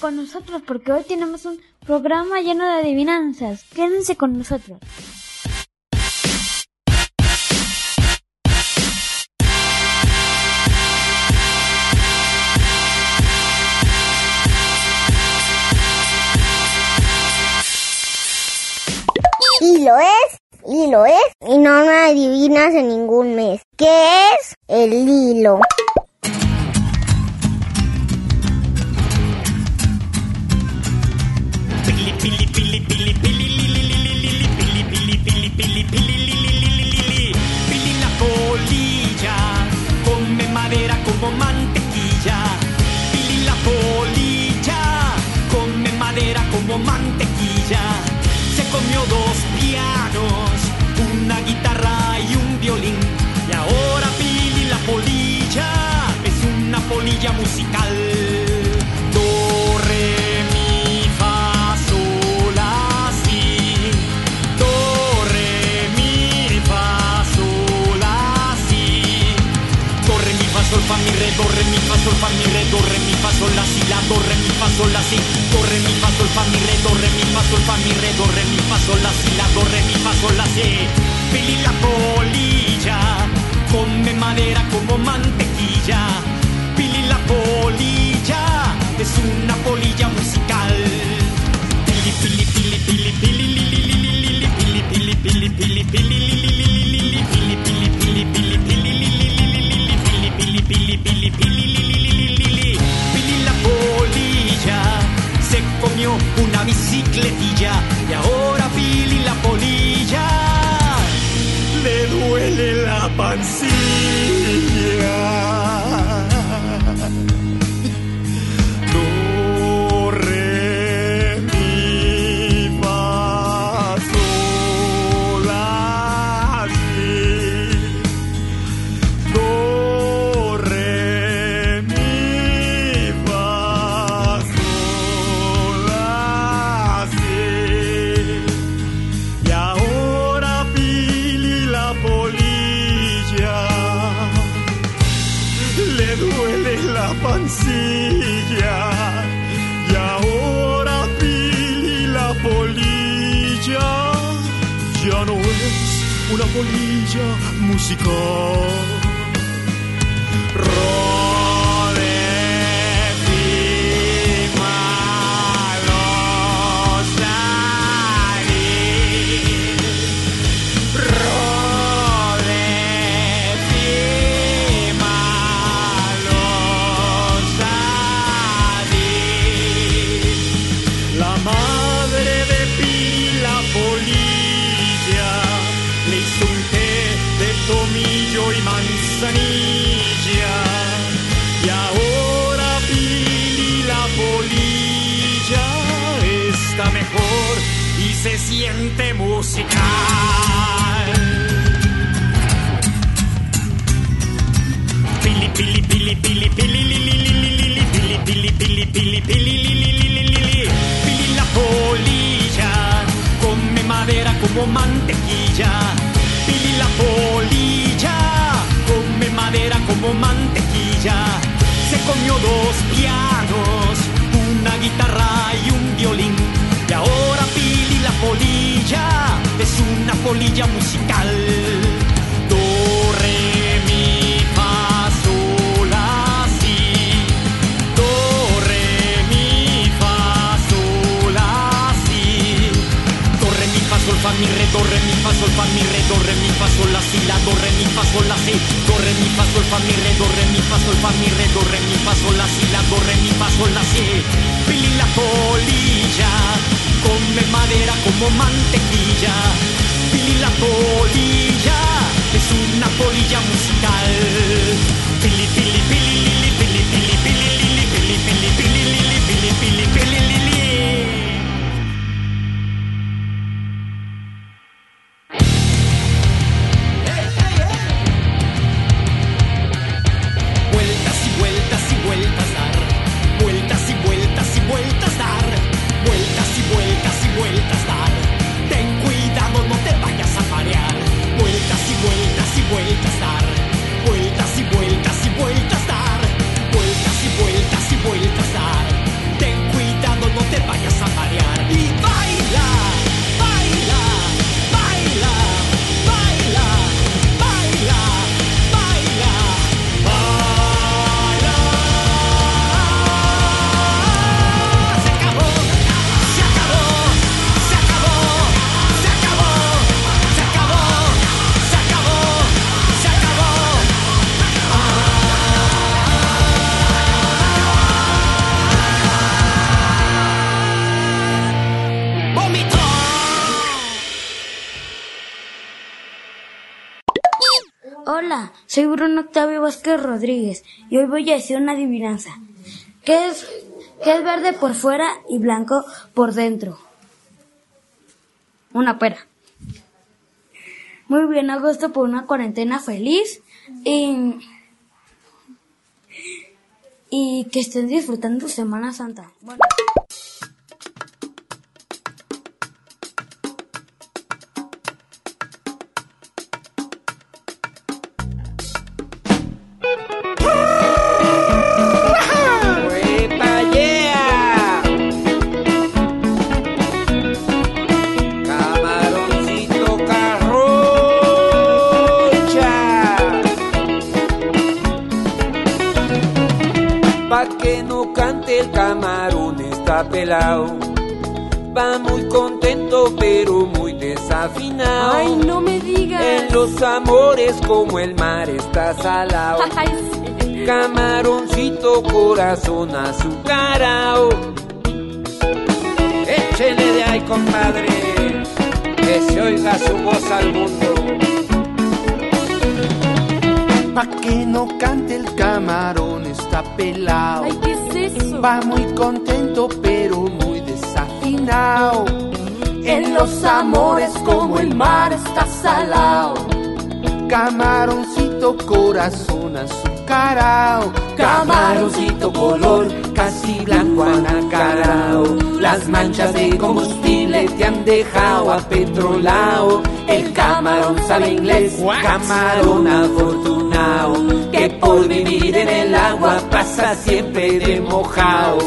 Con nosotros porque hoy tenemos un programa lleno de adivinanzas. Quédense con nosotros. Y lo es, y es, y no me adivinas en ningún mes. ¿Qué es? El hilo. Pili pili pili pili li, li, li, li, li, li. Pili la polilla come madera como mantequilla. Pili la polilla come madera como mantequilla. Se comió dos pianos, una guitarra y un violín. Y ahora Pili la polilla es una polilla musical. Re, do, re, mi, fa, sol, fa, mi, re, do, re, mi, fa, sol, la, si, la, do, re, mi, fa, sol, la, si. Do, re, mi, fa, sol, fa, mi, re, do, re, mi, fa, sol, fa, mi, re, do, re, mi, fa, sol, la, si, la, do, re, mi, fa, sol, la, si. Pili la polilla come madera como mantequilla. Pili la polilla es una polilla musical. Pili pili pili pili pili li, li, li, li, li, li, pili pili pili pili pili comió una bicicletilla y ahora Pili la polilla le duele la pancilla. Polilla ya no es una polilla musical. Se siente musical. Pili pili pili pili pili li, li, li, li, li, li, pili pili pili pili pili li, li, li, li, li, li. Pili la polilla come madera como mantequilla. Pili la polilla come madera como mantequilla. Se comió dos pianos, una guitarra y un violín. Y ahora Pili la polilla es una polilla musical. Do, re, mi, fa, sol, la, si. Do, re, mi, fa, sol, la, si. Do, re, mi, fa, sol, fa, mi, re, do, re, mi, fa, sol, fa, mi, re, do, re, mi, fa, sol, la, si, la, do, re, mi, fa, sol, la, si. Do, re, mi, fa, sol, fa, mi, re, do, re, mi, fa, sol, fa, mi, re, do, re, mi, fa, sol, la, si, la, do, re, mi, fa, sol, la, si. Pili la polilla, come madera como mantequilla. Pili la polilla, y hoy voy a decir una adivinanza. ¿Qué es, qué es verde por fuera y blanco por dentro? Una pera. Muy bien, agosto por una cuarentena feliz y, y que estén disfrutando Semana Santa. Bueno. Ay, no me digas. En los amores como el mar está salado. Ay, sí. Camaroncito corazón azucarao. Échele de ahí, compadre, que se oiga su voz al mundo. Pa' que no cante el camarón está pelado. Ay, ¿qué es eso? Va muy contento pero muy desafinado. En los amores como el mar está salado. Camaroncito corazón azucarao. Camaroncito color casi blanco anacarao. Las manchas de combustible te han dejado apetrolao. El camarón sabe inglés, camarón afortunado. Que por vivir en el agua pasa siempre de mojao.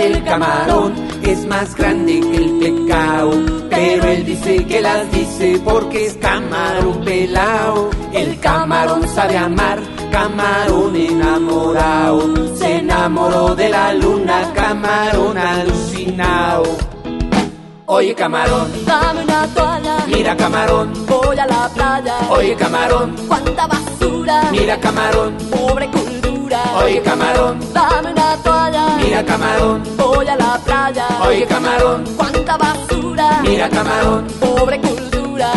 Del camarón es más grande que el pecado, pero él dice que las dice porque es camarón pelao. El camarón sabe amar, camarón enamorado. Se enamoró de la luna, camarón alucinado. Oye camarón, Dame una toalla. mira camarón, Voy a la playa. oye camarón, Cuánta basura. mira camarón, Pobre oye camarón, Dame una toalla. mira camarón, Voy a la playa. oye camarón, Cuánta basura. mira camarón. Pobre cultura.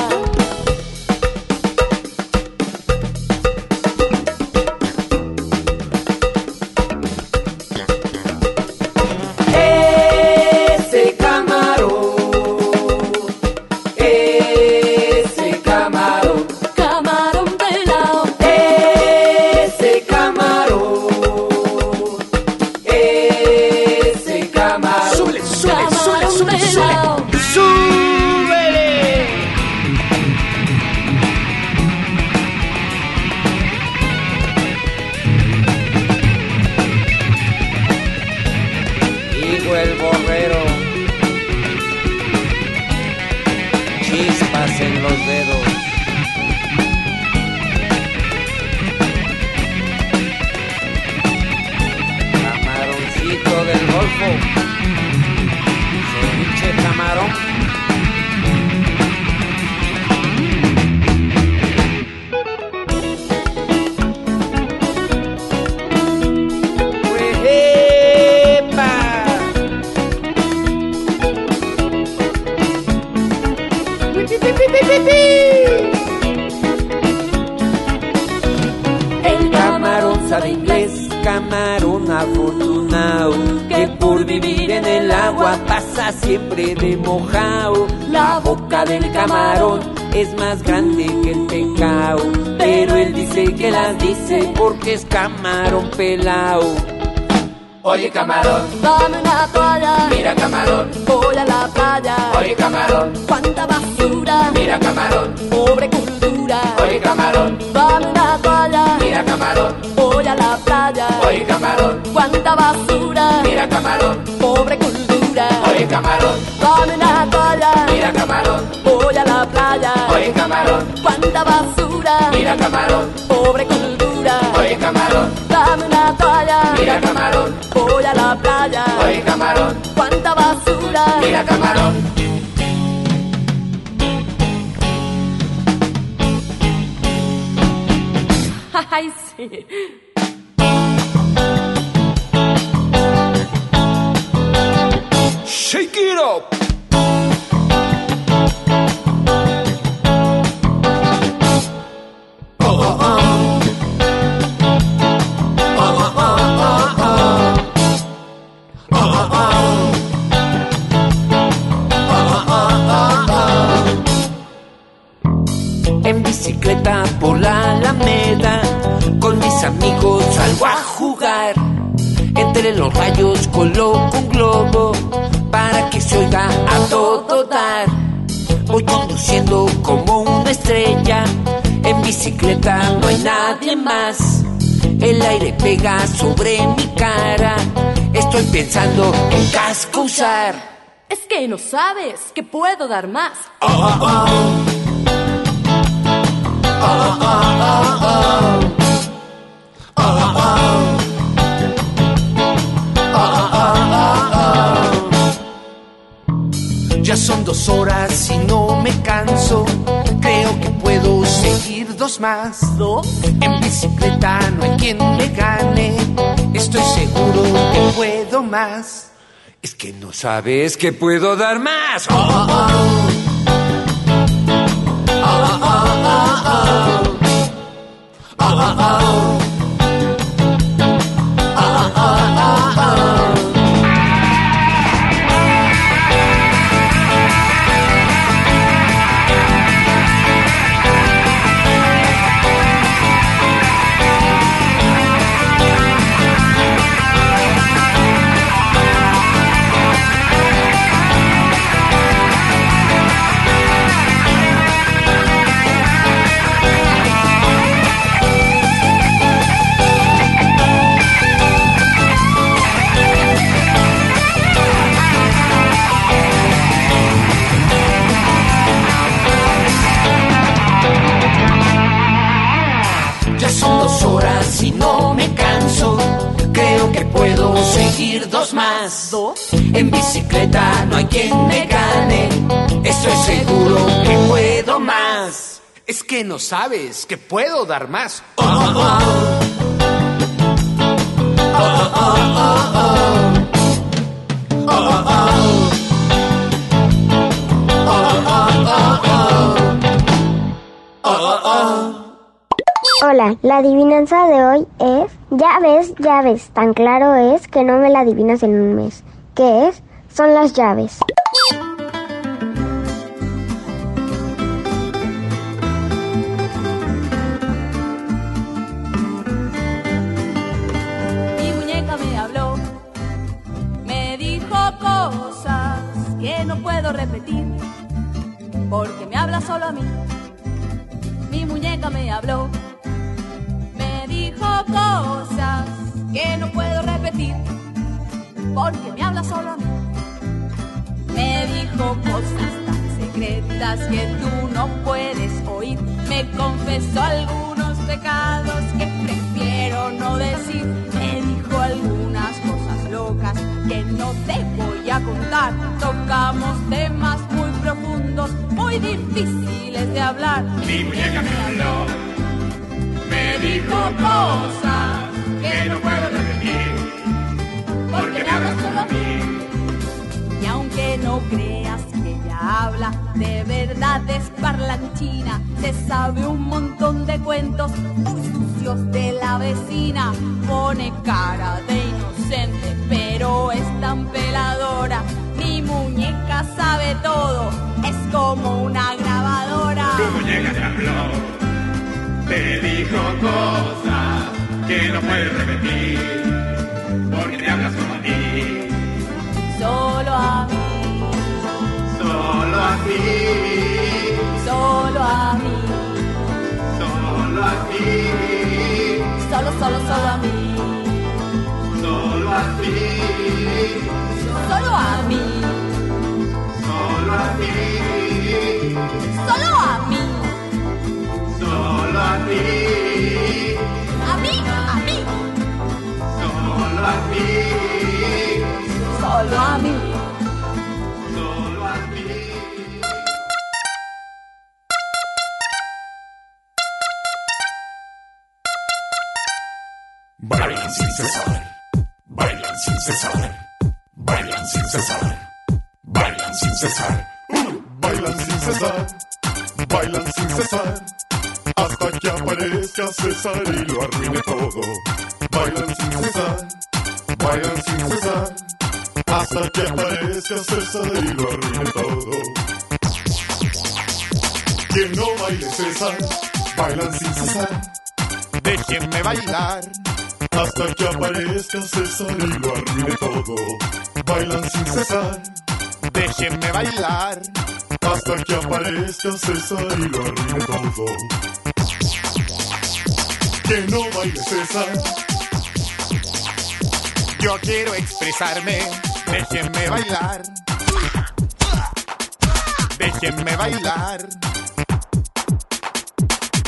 Camarón afortunado que por vivir en el agua pasa siempre de mojado. La boca del camarón es más grande que el pecado, pero él dice que las dice porque es camarón pelao. Oye camarón, dame una toalla. Mira camarón, voy a la playa. Oye camarón, cuánta basura. Mira camarón, pobre cultura. Oye camarón, dame una toalla. Mira camarón, voy a la playa. Oye camarón, cuánta basura. Mira camarón, pobre cultura. Oye camarón, dame una toalla. Mira camarón, voy a la playa. Oye camarón, cuánta basura. Mira camarón, pobre cultura. Oye camarón, dame una toalla. Mira camarón, la playa. Oye camarón, cuánta basura. Mira camarón. Ay, sí. Shake it up. En bicicleta por la alameda, con mis amigos salgo a jugar. Entre los rayos coloco un globo para que se oiga a todo dar. Voy conduciendo como una estrella, en bicicleta no hay nadie más. El aire pega sobre mi cara, estoy pensando en casco usar. Es que no sabes que puedo dar más. Oh, oh, oh. Ya son dos horas y no me canso. Creo que puedo seguir dos más. ¿Dos? En bicicleta no hay quien me gane. Estoy seguro que puedo más. Es que no sabes que puedo dar más. Oh, oh, oh. Ya seguir dos más. ¿Dos? En bicicleta no hay quien me gane. Estoy seguro que puedo más. Es que no sabes que puedo dar más. Oh, oh, oh. Hola, la adivinanza de hoy es, ya ves, ya tan claro es que no me la adivinas en un mes. ¿Qué es? Son las llaves. Mi muñeca me habló, me dijo cosas que no puedo repetir, porque me habla solo a mí. Mi muñeca me habló, porque me habla solo. Me dijo cosas tan secretas que tú no puedes oír, me confesó algunos pecados que prefiero no decir, me dijo algunas cosas locas que no te voy a contar, tocamos temas muy profundos, muy difíciles de hablar. Mi muñeca me habló, me dijo cosas que no puedo repetir, porque me solo a mí. Y aunque no creas que ella habla, de verdad es parlanchina, se sabe un montón de cuentos muy sucios de la vecina pone cara de inocente, pero es tan peladora. Mi muñeca sabe todo, es como una grabadora. Te te dijo cosas que no puedes repetir, porque te hablas como a ti, Solo a mí, solo a ti, solo a mí, solo a ti, solo, solo, solo a mí, solo a ti, solo a mí, solo a ti, solo a mí, solo a ti, solo a mí. Bailan sin cesar, bailan sin cesar, bailan sin cesar, bailan sin cesar, uh, bailan sin cesar, bailan sin cesar, hasta que aparezca César y lo arruine todo. Bailan sin cesar, bailan sin hasta que aparezca César y lo arruine todo. Que no baile César, bailan sin cesar. Déjenme bailar hasta que aparezca César y lo arruine todo. Bailan sin cesar. Déjenme bailar hasta que aparezca César y lo arruine todo. Que no baile César. Yo quiero expresarme. Déjenme bailar. Déjenme bailar.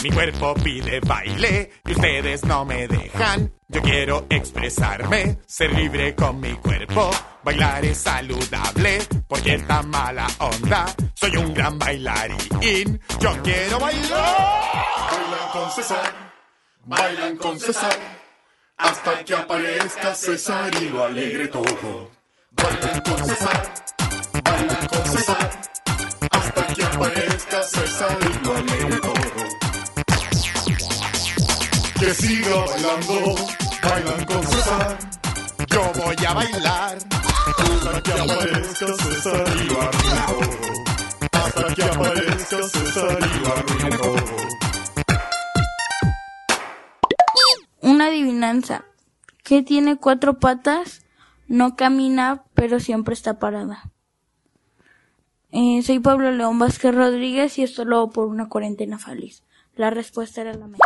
Mi cuerpo pide baile y ustedes no me dejan. Yo quiero expresarme, ser libre con mi cuerpo. Bailar es saludable porque está mala onda. Soy un gran bailarín. Yo quiero bailar. Bailan con César, bailan con César. Hasta que aparezca César y lo alegre todo. Bailan con César, bailan con César. Hasta que aparezca César y lo que siga bailando, bailan con. Yo voy a bailar hasta que aparezca César y lo. Hasta que aparezca César y lo. Una adivinanza. que tiene cuatro patas? No camina, pero siempre está parada. Eh, soy Pablo León Vázquez Rodríguez y esto lo hago por una cuarentena feliz. La respuesta era la misma.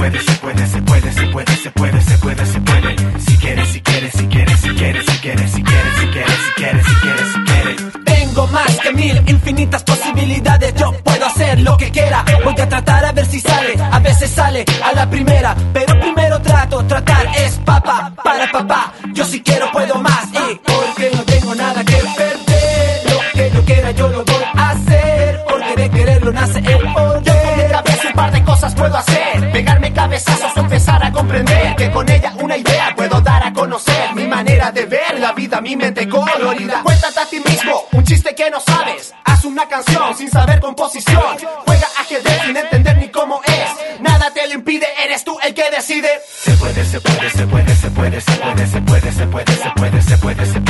puede, se puede, se puede, se puede, se puede, se puede, se puede. Si quieres, si quieres, si quieres, si quieres, si quieres, si quieres, si quieres, si quieres, si quieres, si quieres. Tengo más que mil infinitas posibilidades. Yo puedo hacer lo que quiera. Voy a tratar a ver si sale. A veces sale a la primera. Pero primero trato, tratar es papá para papá. Yo si quiero puedo más. Empezar a comprender. Que con ella una idea puedo dar a conocer. Mi manera de ver la vida, mi mente colorida. Cuéntate a ti mismo un chiste que no sabes. Haz una canción sin saber composición. Juega ajedrez sin entender ni cómo es. Nada te lo impide, eres tú el que decide. Se puede, se puede, se puede, se puede, se puede, se puede, se puede, se puede, se puede, se puede.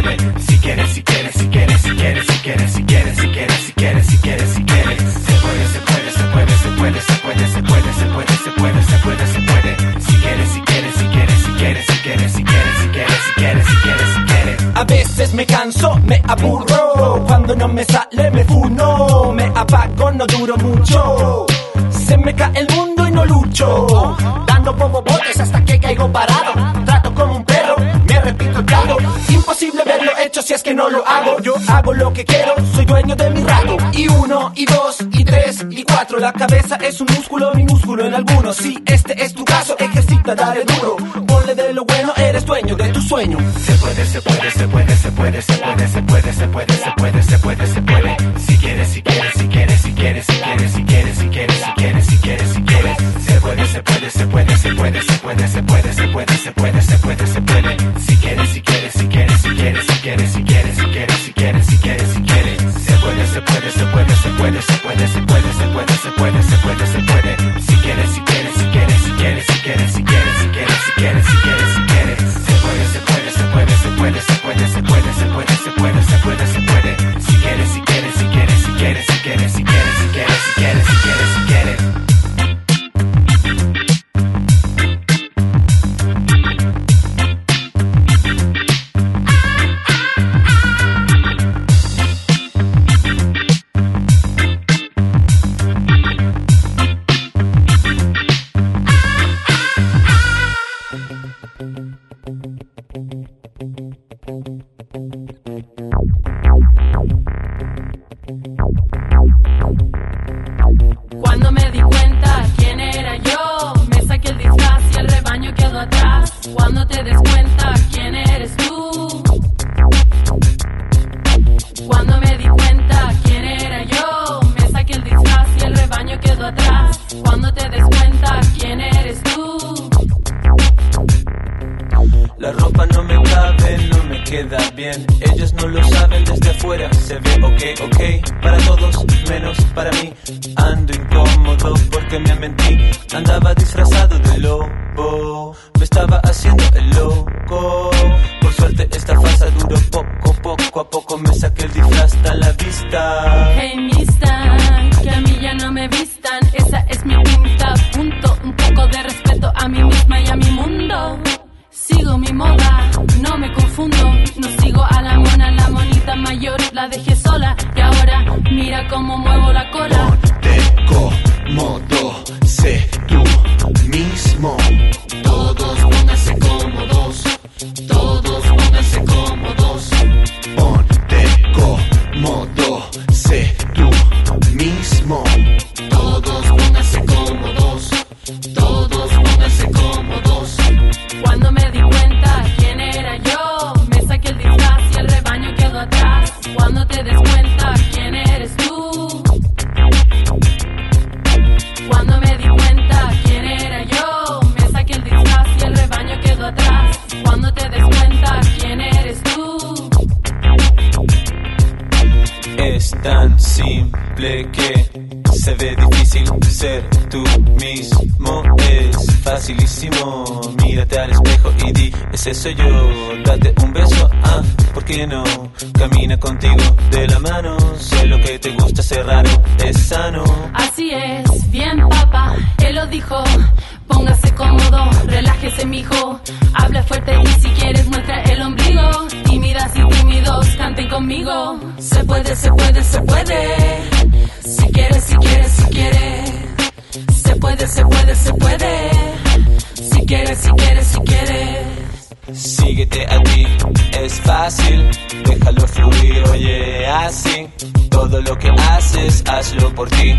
Si Dando bobo botes hasta que caigo parado. Trato como un perro, me repito el cargo. Imposible verlo hecho si es que no lo hago. Yo hago lo que quiero, soy dueño de mi rato. Y uno, y dos, y tres, y cuatro. La cabeza es un músculo, minúsculo en algunos. Si este es tu caso, ejercita, dale duro. Ponle de lo bueno, eres dueño de tu sueño. Se puede, se puede, se puede ese soy yo. Todo lo que haces, hazlo por ti.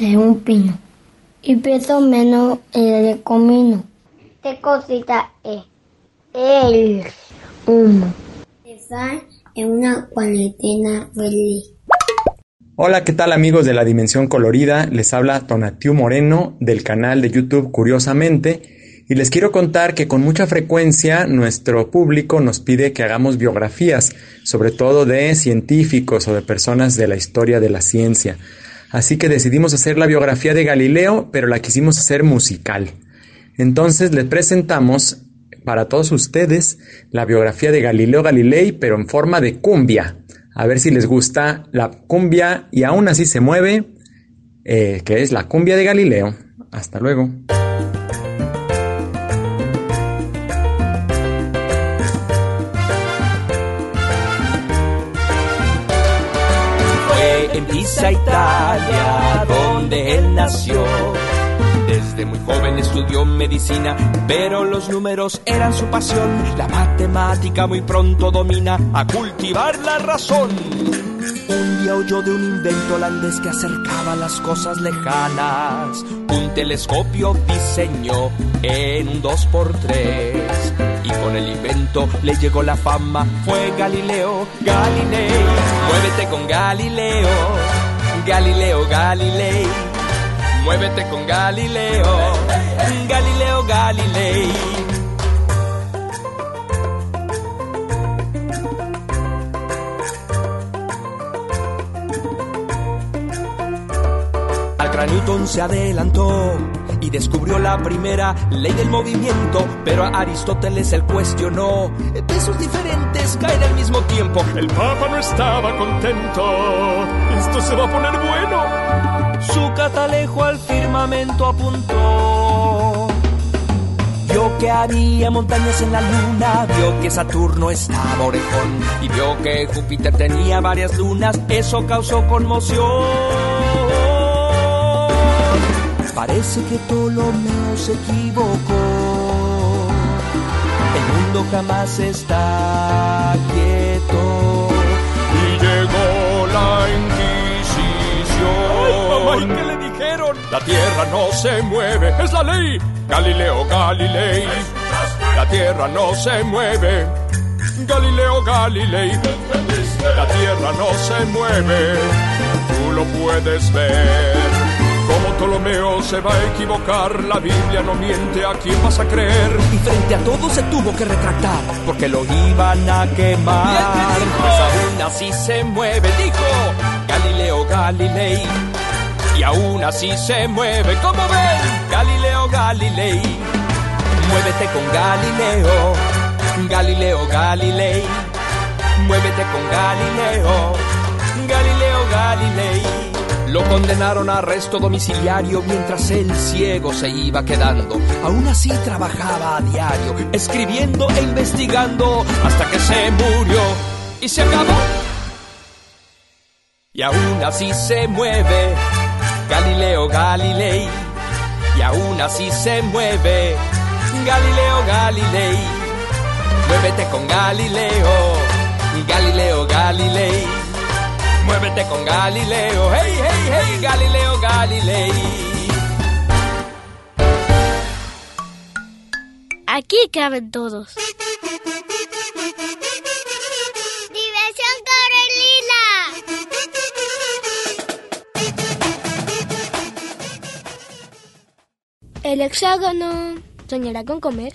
De un pino y peso menos el comino. ¿Qué cosita es? El humo. Está en una cuarentena feliz. Hola, ¿qué tal amigos de la Dimensión Colorida? Les habla Tonatiu Moreno del canal de YouTube Curiosamente y les quiero contar que con mucha frecuencia nuestro público nos pide que hagamos biografías, sobre todo de científicos o de personas de la historia de la ciencia. Así que decidimos hacer la biografía de Galileo, pero la quisimos hacer musical. Entonces les presentamos para todos ustedes la biografía de Galileo Galilei, pero en forma de cumbia. A ver si les gusta la cumbia y aún así se mueve, eh, que es la cumbia de Galileo. Hasta luego. Pisa, Italia, donde él nació. Desde muy joven estudió medicina, pero los números eran su pasión. La matemática muy pronto domina a cultivar la razón. Un día oyó de un invento holandés que acercaba las cosas lejanas. Un telescopio diseñó en un 2x3. Y con el invento le llegó la fama. Fue Galileo Galilei. Muévete con Galileo. Galileo Galilei. Muévete con Galileo. Galileo Galilei. Al Newton se adelantó y descubrió la primera ley del movimiento, pero a Aristóteles él cuestionó. Pesos diferentes caen al mismo tiempo. El Papa no estaba contento. Esto se va a poner bueno. Su catalejo al firmamento apuntó. Vio que había montañas en la luna, vio que Saturno estaba orejón y vio que Júpiter tenía varias lunas. Eso causó conmoción. Parece que Ptolomeo se equivocó. El mundo jamás está quieto. Y llegó la Inquisición. Ay, mamá, ¿y qué le dijeron? La tierra no se mueve, es la ley. Galileo Galilei. La tierra no se mueve. Galileo Galilei. La tierra no se mueve. Tú lo puedes ver. Como Ptolomeo se va a equivocar, la Biblia no miente, ¿a quién vas a creer? Y frente a todo se tuvo que retractar, porque lo iban a quemar. Pues aún así se mueve, dijo Galileo Galilei. Y aún así se mueve, como ven, Galileo Galilei. Muévete con Galileo, Galileo Galilei. Muévete con Galileo, Galileo Galilei. Lo condenaron a arresto domiciliario mientras el ciego se iba quedando. Aún así trabajaba a diario, escribiendo e investigando hasta que se murió y se acabó. Y aún así se mueve Galileo Galilei. Y aún así se mueve Galileo Galilei. Muévete con Galileo, Galileo Galilei. Muévete con Galileo, hey, hey, hey, Galileo Galilei. Aquí caben todos. Diversión Corelina. El hexágono soñará con comer.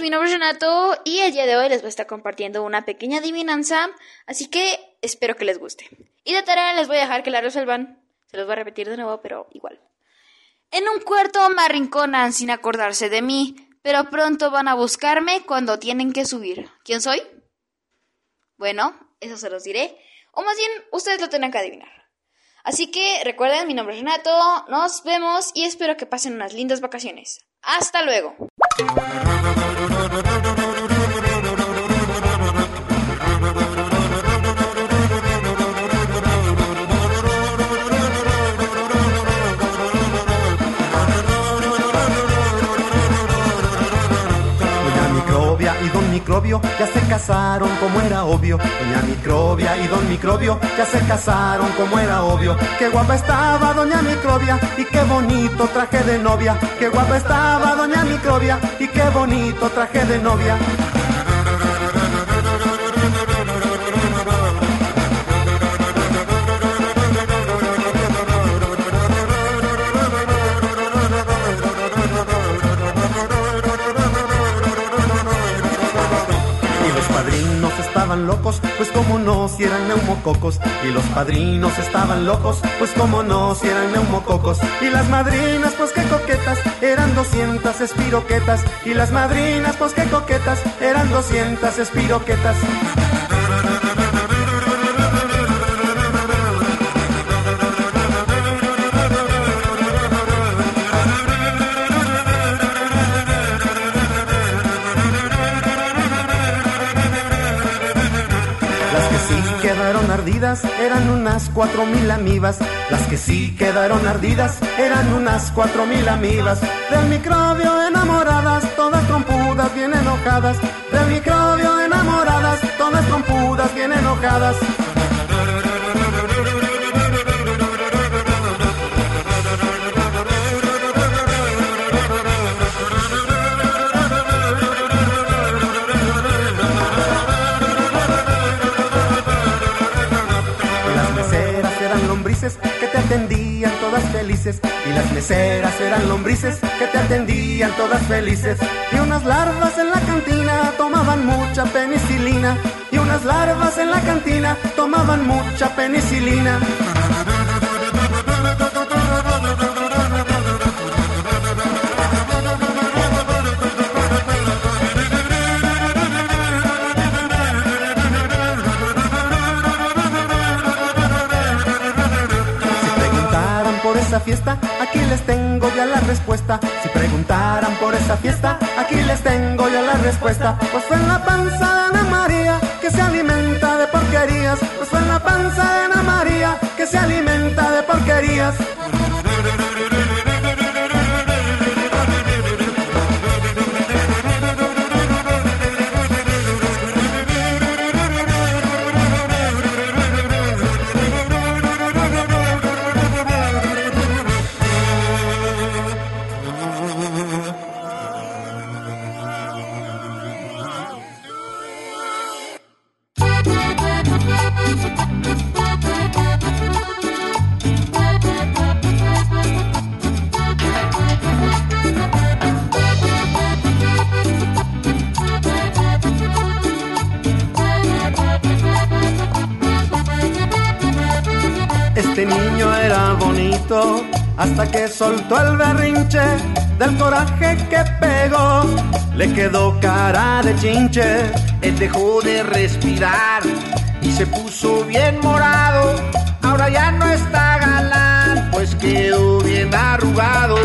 Mi nombre es Renato y el día de hoy les voy a estar compartiendo una pequeña adivinanza, así que espero que les guste. Y de tarea les voy a dejar que la resuelvan. Se los voy a repetir de nuevo, pero igual. En un cuarto me arrinconan sin acordarse de mí, pero pronto van a buscarme cuando tienen que subir. ¿Quién soy? Bueno, eso se los diré. O más bien, ustedes lo tienen que adivinar. Así que recuerden, mi nombre es Renato, nos vemos y espero que pasen unas lindas vacaciones. Hasta luego. Microbio ya se casaron como era obvio. Doña Microbia y Don Microbio ya se casaron como era obvio. Qué guapa estaba Doña Microbia y qué bonito traje de novia. Qué guapa estaba Doña Microbia y qué bonito traje de novia. Locos, pues como no, si eran neumococos. Y los padrinos estaban locos, pues como no, si eran neumococos. Y las madrinas, pues qué coquetas, eran 200 espiroquetas. Y las madrinas, pues qué coquetas, eran 200 espiroquetas. Eran unas cuatro mil amibas. Las que sí quedaron ardidas eran unas cuatro mil amibas. Del microbio enamoradas, todas trompudas bien enojadas. Del microbio enamoradas, todas trompudas bien enojadas. Y las meseras eran lombrices que te atendían todas felices. Y unas larvas en la cantina tomaban mucha penicilina. Y unas larvas en la cantina tomaban mucha penicilina. Fiesta, aquí les tengo ya la respuesta. Si preguntaran por esa fiesta, aquí les tengo ya la respuesta. Pues fue en la panza de Ana María que se alimenta de porquerías. Pues fue en la panza de Ana María que se alimenta de porquerías. Soltó el berrinche del coraje que pegó. Le quedó cara de chinche. Él dejó de respirar y se puso bien morado. Ahora ya no está galán, pues quedó bien arrugado.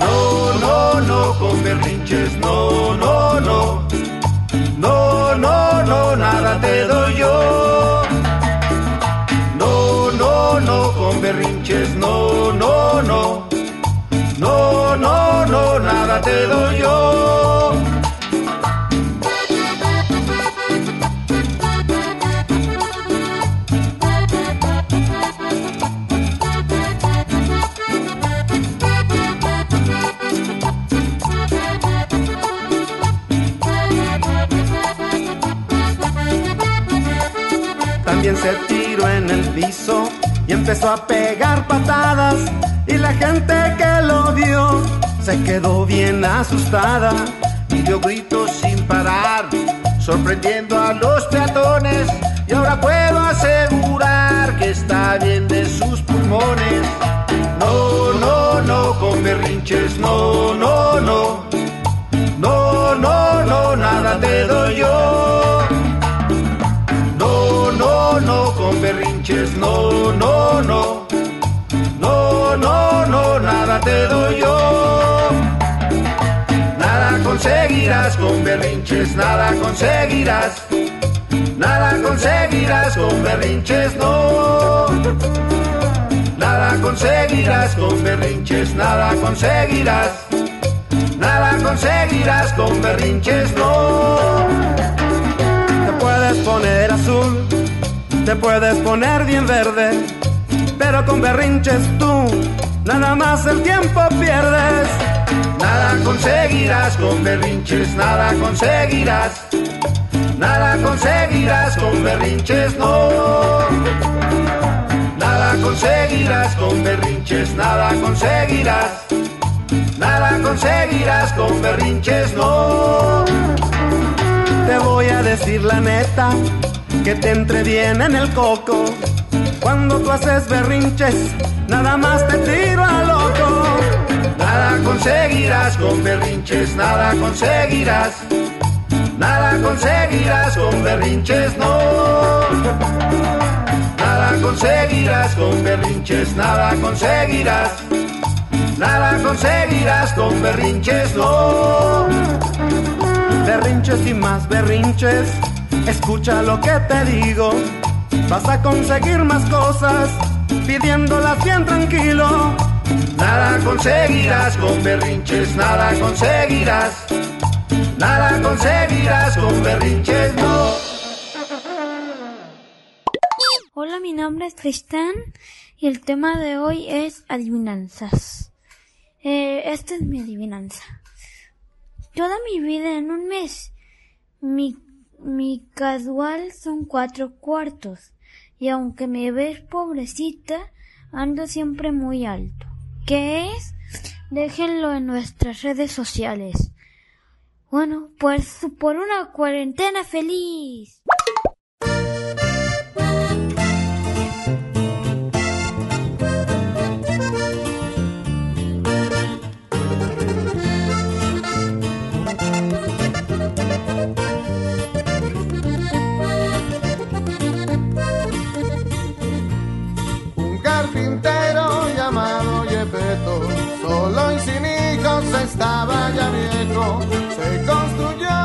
No, no, no, con berrinches, no, no, no. No, no, no, nada te doy yo. No, no, no, con berrinches, no, no, no. No, no, nada te doy yo. También se tiró en el piso y empezó a pegar patadas. Y la gente que lo vio se quedó bien asustada y dio gritos sin parar, sorprendiendo a los peatones. Y ahora puedo asegurar que está bien de sus pulmones. No, no, no, con berrinches, no, no, no. No, no, no, nada te doy yo. No, no, no, con berrinches, no, no, no. Nada te doy yo. Nada conseguirás con berrinches, nada conseguirás. Nada conseguirás con berrinches, no. Nada conseguirás con berrinches, nada conseguirás. Nada conseguirás con berrinches, no. Te puedes poner azul, te puedes poner bien verde, pero con berrinches tú nada más el tiempo pierdes. Nada conseguirás con berrinches, nada conseguirás. Nada conseguirás con berrinches, no. Nada conseguirás con berrinches, nada conseguirás. Nada conseguirás con berrinches, no. Te voy a decir la neta, que te entre bien en el coco. Cuando tú haces berrinches, nada más te tiro a loco. Nada conseguirás con berrinches, nada conseguirás. Nada conseguirás con berrinches, no. Nada conseguirás con berrinches, nada conseguirás. Nada conseguirás con berrinches, no. Berrinches y más berrinches, escucha lo que te digo. Vas a conseguir más cosas, pidiéndolas bien tranquilo. Nada conseguirás con berrinches, nada conseguirás. Nada conseguirás con berrinches, no. Hola, mi nombre es Tristán y el tema de hoy es adivinanzas. Eh, esta es mi adivinanza. Toda mi vida en un mes, mi, mi casual son cuatro cuartos y aunque me ves pobrecita, ando siempre muy alto. ¿Qué es? Déjenlo en nuestras redes sociales. Bueno, pues por una cuarentena feliz. Estaba ya viejo, se construyó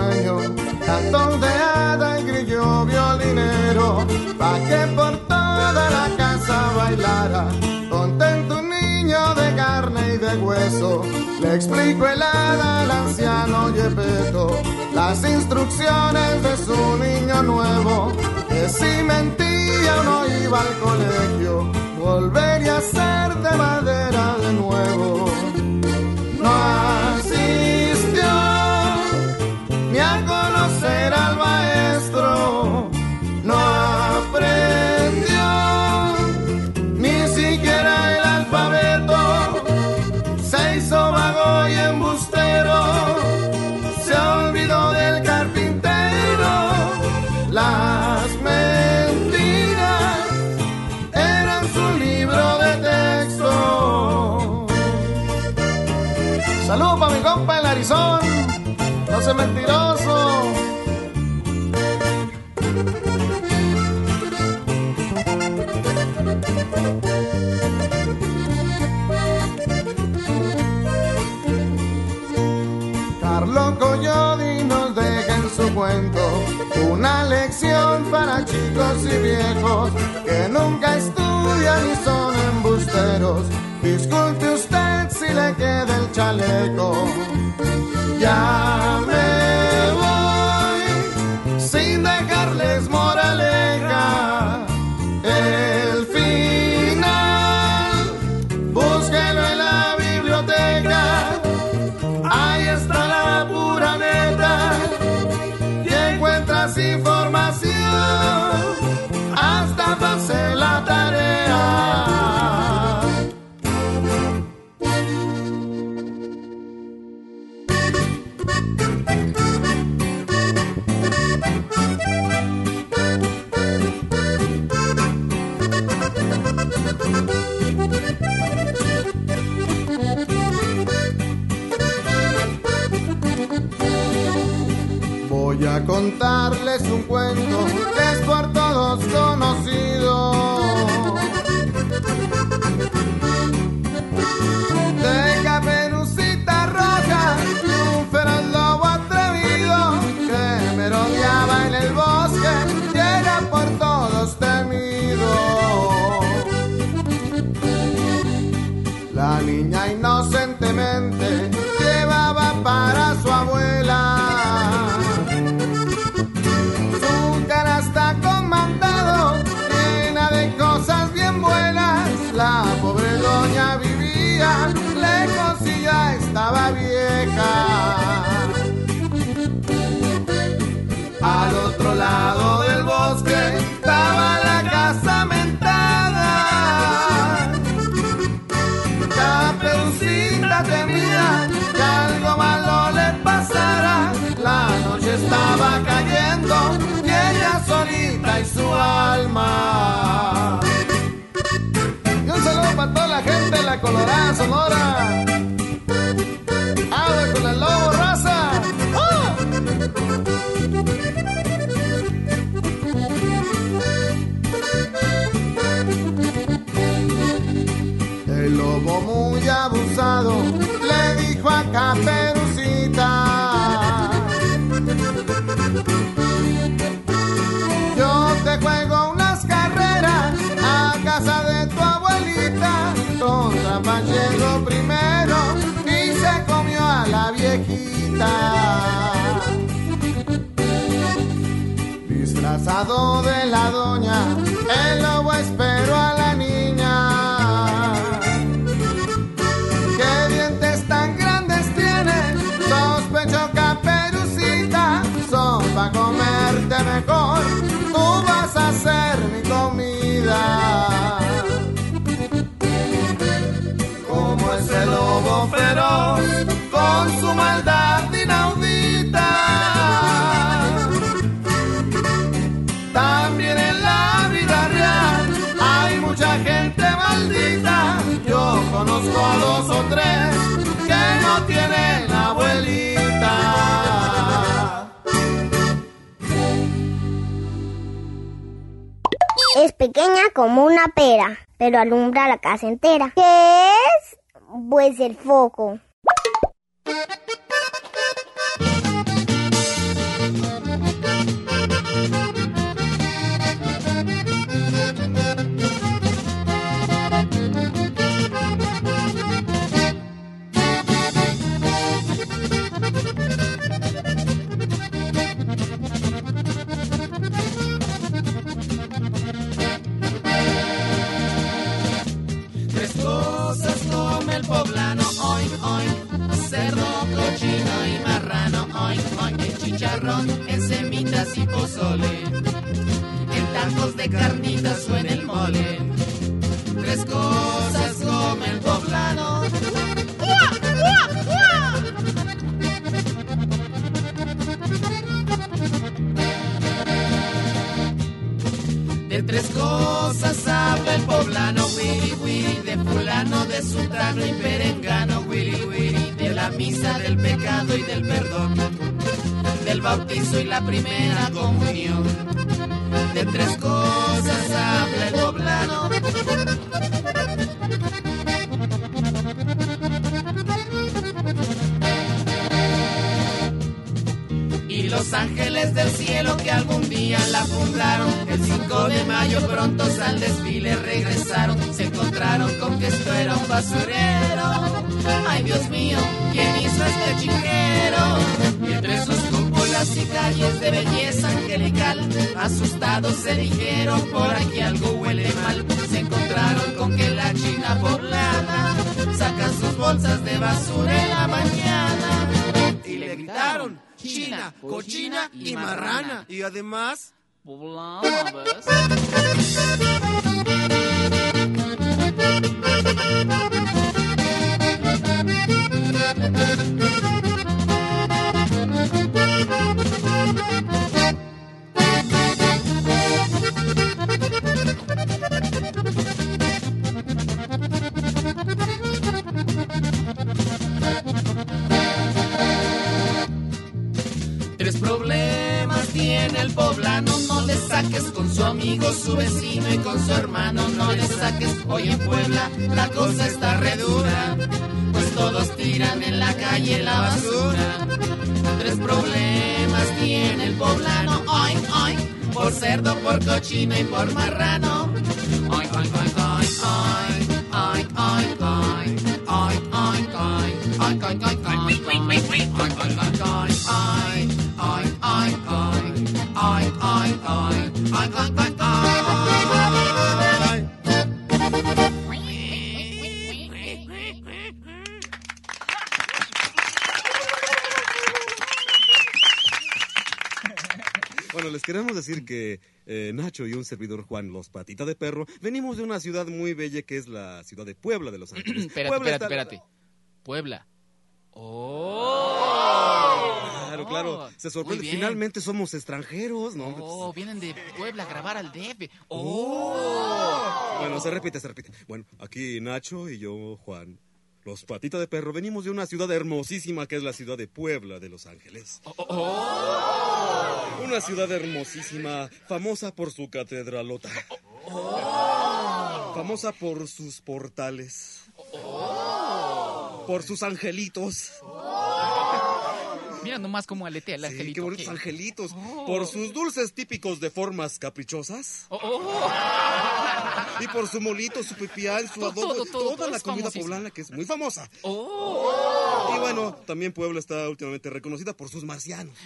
sueño, canto de hada y grillo violinero, pa' que por toda la casa bailara, contento un niño de carne y de hueso, le explico el hada al anciano Yepeto, las instrucciones de su niño nuevo, que si mentía o no iba al colegio, volvería a ser de madera de nuevo. Una lección para chicos y viejos que nunca estudian y son embusteros. Disculpe usted si le queda el chaleco. Ya cuento Que algo malo le pasara. La noche estaba cayendo y ella solita y su alma. Y un saludo para toda la gente de la Colorada Sonora. De la doña, el lobo esperó a la niña. ¿Qué dientes tan grandes tienes? Sospecho caperucita, son pa' comerte mejor. Tienen abuelita. Es pequeña como una pera, pero alumbra la casa entera. ¿Qué es? Pues el foco. Chicharrón, en semitas y pozole. En tacos de carnitas o en el mole. Tres cosas come el poblano. De tres cosas habla el poblano, wiri wiri, de fulano, de sultano y perengano, wiri wiri, de la misa, del pecado y del perdón, bautizo y la primera comunión. De tres cosas habla el poblano. Y los ángeles del cielo que algún día la fundaron. El 5 de mayo prontos al desfile regresaron. Se encontraron con que esto era un basurero. Ay Dios mío, ¿quién hizo este chinguero? Y entre sus y calles de belleza angelical, asustados se dijeron por aquí algo huele mal. Se encontraron con que la china poblada saca sus bolsas de basura en la mañana y le gritaron china, cochina y marrana. Y además... Tres tiene el poblano, no le saques con su amigo, su vecino y con su hermano, no le saques. Hoy en Puebla la cosa está re dura, pues todos tiran en la calle la basura. Tres problemas tiene el poblano, hoy, hoy, por cerdo, por cochino y por marrano. Hoy, hoy, hoy, hoy, hoy, queremos decir que eh, Nacho y un servidor Juan, los patita de perro, venimos de una ciudad muy bella que es la ciudad de Puebla de Los Ángeles. Espérate, Puebla espérate, está- espérate. Puebla. ¡Oh! Claro, claro. Se sorprende. Finalmente somos extranjeros, ¿no? Oh, vienen de Puebla a grabar al DF. ¡Oh! Bueno, se repite, se repite. Bueno, aquí Nacho y yo, Juan, los patita de perro, venimos de una ciudad hermosísima que es la ciudad de Puebla de Los Ángeles. Una ciudad hermosísima, famosa por su catedralota. Famosa por sus portales. Por sus angelitos. Mira nomás cómo aletea el Sí, angelito. qué bonitos ¿Qué? angelitos. Oh. Por sus dulces típicos de formas caprichosas. Oh, Y por su molito, su pipián, su adobo, todo, todo, toda la comida famosísimo. poblana que es muy famosa. Oh. Y bueno, también Puebla está últimamente reconocida por sus marcianos.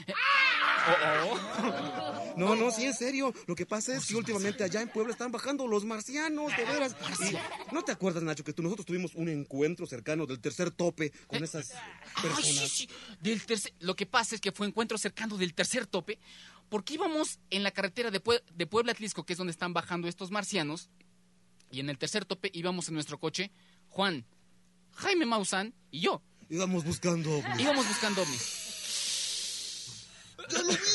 No, no, sí, en serio. Lo que pasa es que últimamente allá en Puebla están bajando los marcianos, de veras. Y, ¿No te acuerdas, Nacho, que tú, nosotros tuvimos un encuentro cercano del tercer tope con esas Ay, sí, personas? sí. Del tercer- Lo que pasa es que fue encuentro cercano del tercer tope, porque íbamos en la carretera de, Pue- de Puebla Atlisco, que es donde están bajando estos marcianos, y en el tercer tope íbamos en nuestro coche, Juan, Jaime Maussan y yo. Íbamos buscando ovnis. Íbamos buscando ovnis. ¿Ya lo viste,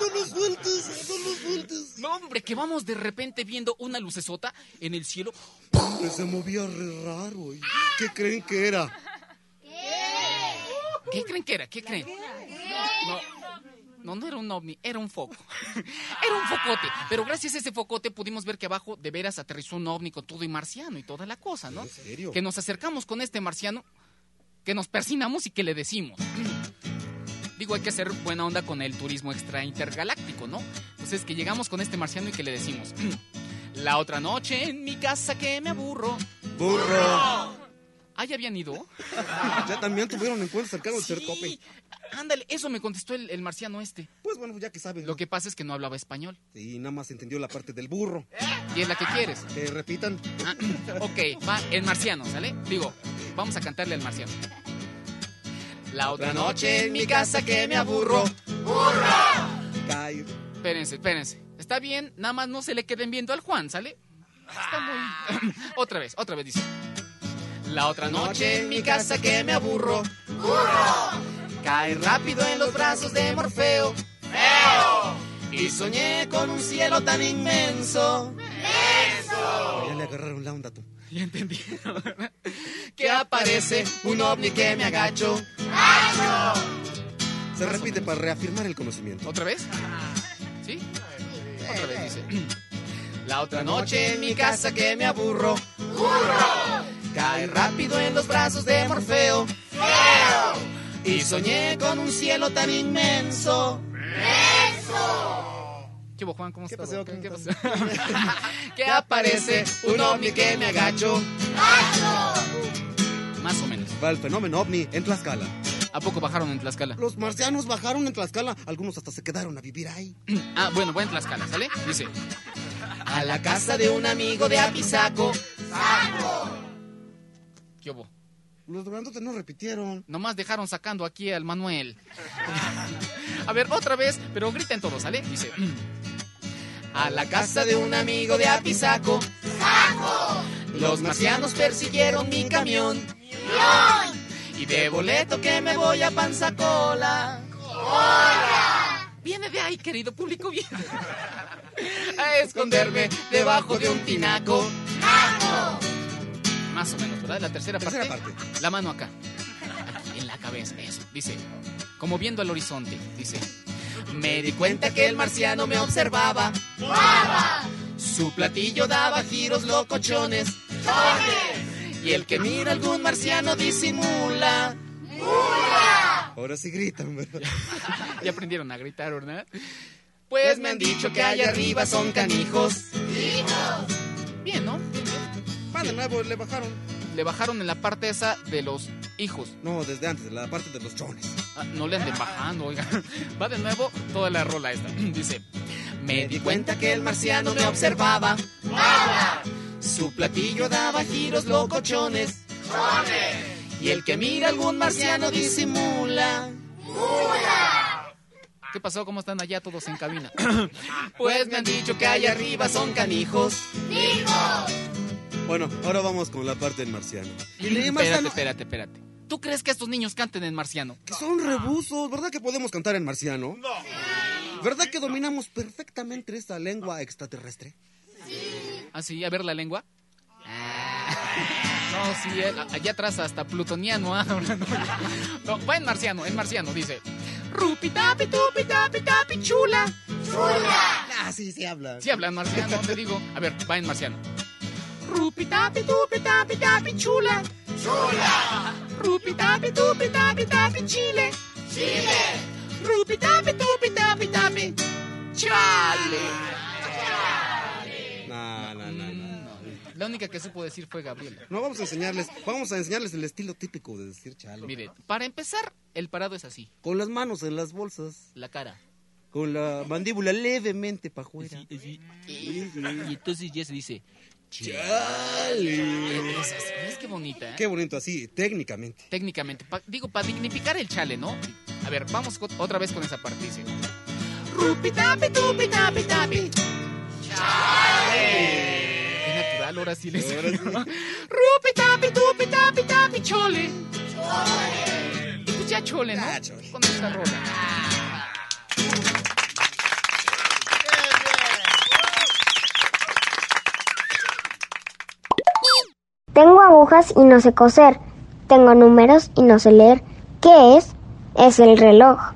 No lo sueltes, no lo sueltes. No, hombre, que vamos de repente viendo una lucesota en el cielo. Hombre, se movía re raro. ¿y ¿Qué creen que era? ¿Qué creen que era? ¿Qué creen? No, no, no era un ovni, era un foco. Era un focote. Pero gracias a ese focote pudimos ver que abajo de veras aterrizó un ovni con todo y marciano y toda la cosa, ¿no? ¿En serio? Que nos acercamos con este marciano, que nos persinamos y que le decimos. Digo, hay que hacer buena onda con el turismo extra intergaláctico, ¿no? Entonces que llegamos con este marciano y que le decimos. La otra noche en mi casa que me aburro. ¡Burro! ¿Ah, ya habían ido? Ya también tuvieron encuentros cercanos tercer tope. Ándale, eso me contestó el, el marciano este. Pues bueno, ya que sabes. Lo que pasa es que no hablaba español. Sí, nada más entendió la parte del burro. ¿Y es la que quieres? Que repitan. Ah, ok, va, el marciano, ¿sale? Digo, vamos a cantarle al marciano. La otra noche en mi casa que me aburro. Cae. Espérense, espérense. Está bien, nada más no se le queden viendo al Juan, ¿sale? Está muy... otra vez, otra vez dice. La otra noche en mi casa que me aburro. Cae rápido en los brazos de Morfeo. Y soñé con un cielo tan inmenso. Ya le agarraron la onda tú. Ya entendí. que aparece un ovni que me agacho. Se repite para reafirmar el conocimiento. ¿Otra vez? ¿Sí? Otra vez dice. La otra noche en mi casa que me aburro. Cae rápido en los brazos de Morfeo. y soñé con un cielo tan inmenso. ¿Qué hubo, Juan? ¿Cómo estás? ¿Qué, qué pasó? Que aparece un ovni que me agacho. Más o menos. Va el fenómeno ovni en Tlaxcala. ¿A poco bajaron en Tlaxcala? Los marcianos bajaron en Tlaxcala. Algunos hasta se quedaron a vivir ahí. Ah, bueno, voy en Tlaxcala, ¿sale? Dice. A la casa de un amigo de Apizaco. ¿Qué hubo? Los grandotes no repitieron. Nomás dejaron sacando aquí al Manuel. A ver, otra vez, pero griten todos, ¿sale? Dice. A la casa de un amigo de Apizaco. Los marcianos persiguieron mi camión. Y de boleto que me voy a Panzacola. Viene de ahí, querido público, viene. A esconderme debajo de un tinaco. Más o menos, ¿verdad? La tercera, Tercera parte. parte. La mano acá. Aquí, en la cabeza, eso. Dice. Como viendo al horizonte. Dice. Me di cuenta que el marciano me observaba. Su platillo daba giros locochones. Y el que mira algún marciano disimula. Ahora sí gritan, ¿verdad? Ya aprendieron a gritar, ¿verdad? Pues me han dicho que allá arriba son canijos. Bien, ¿no? Va de nuevo, le bajaron. Le bajaron en la parte esa de los hijos. No, desde antes, la parte de los chones. Ah, no le anden bajando, oiga. Va de nuevo toda la rola esta. Dice. Me di cuenta que el marciano me observaba. Su platillo daba giros locochones. Y el que mira algún marciano disimula. ¿Qué pasó? ¿Cómo están allá todos en cabina? Pues me han dicho que allá arriba son canijos. Bueno, ahora vamos con la parte del marciano. Y espérate, espérate, espérate. ¿Tú crees que estos niños canten en marciano? que son rebusos, ¿verdad que podemos cantar en marciano? No. ¿Verdad que dominamos perfectamente esta lengua extraterrestre? ¿Ah, sí? A ver la lengua. No, sí, eh, allá atrás hasta plutoniano. ah, no, No, va en marciano, en marciano, dice. Rupi tapi tupi tapi tapi chula. Ah, sí, sí habla. Sí habla en marciano, te digo. A ver, va en marciano. Rupi tapi tupi tapi tapi chula. Chula. Rupi tapi tupi tapi tapi chile. Chile. Rupi tapi tupi tapi tapi chale. No, no, no, no. La única que supo decir fue Gabriela. No, vamos a enseñarles, vamos a enseñarles el estilo típico de decir chale. Mire, para empezar, el parado es así. Con las manos en las bolsas, La cara. con la mandíbula levemente para afuera. Y, entonces ya se dice. Chale. Es así, ¿ves qué bonita? eh? Qué bonito así, técnicamente. Técnicamente, pa- digo, para dignificar el chale, ¿no? A ver, vamos otra vez con esa parte. dice. Rupi tapi tupi tapi tapi. Qué natural, ahora sí les Ahora sí. Rupi tapi tupi tapi tapi chole. Y pues ya chole, ¿no? Ya, chole. Con esta rola. Agujas y no sé coser. Tengo números y no sé leer. ¿Qué es? Es el reloj.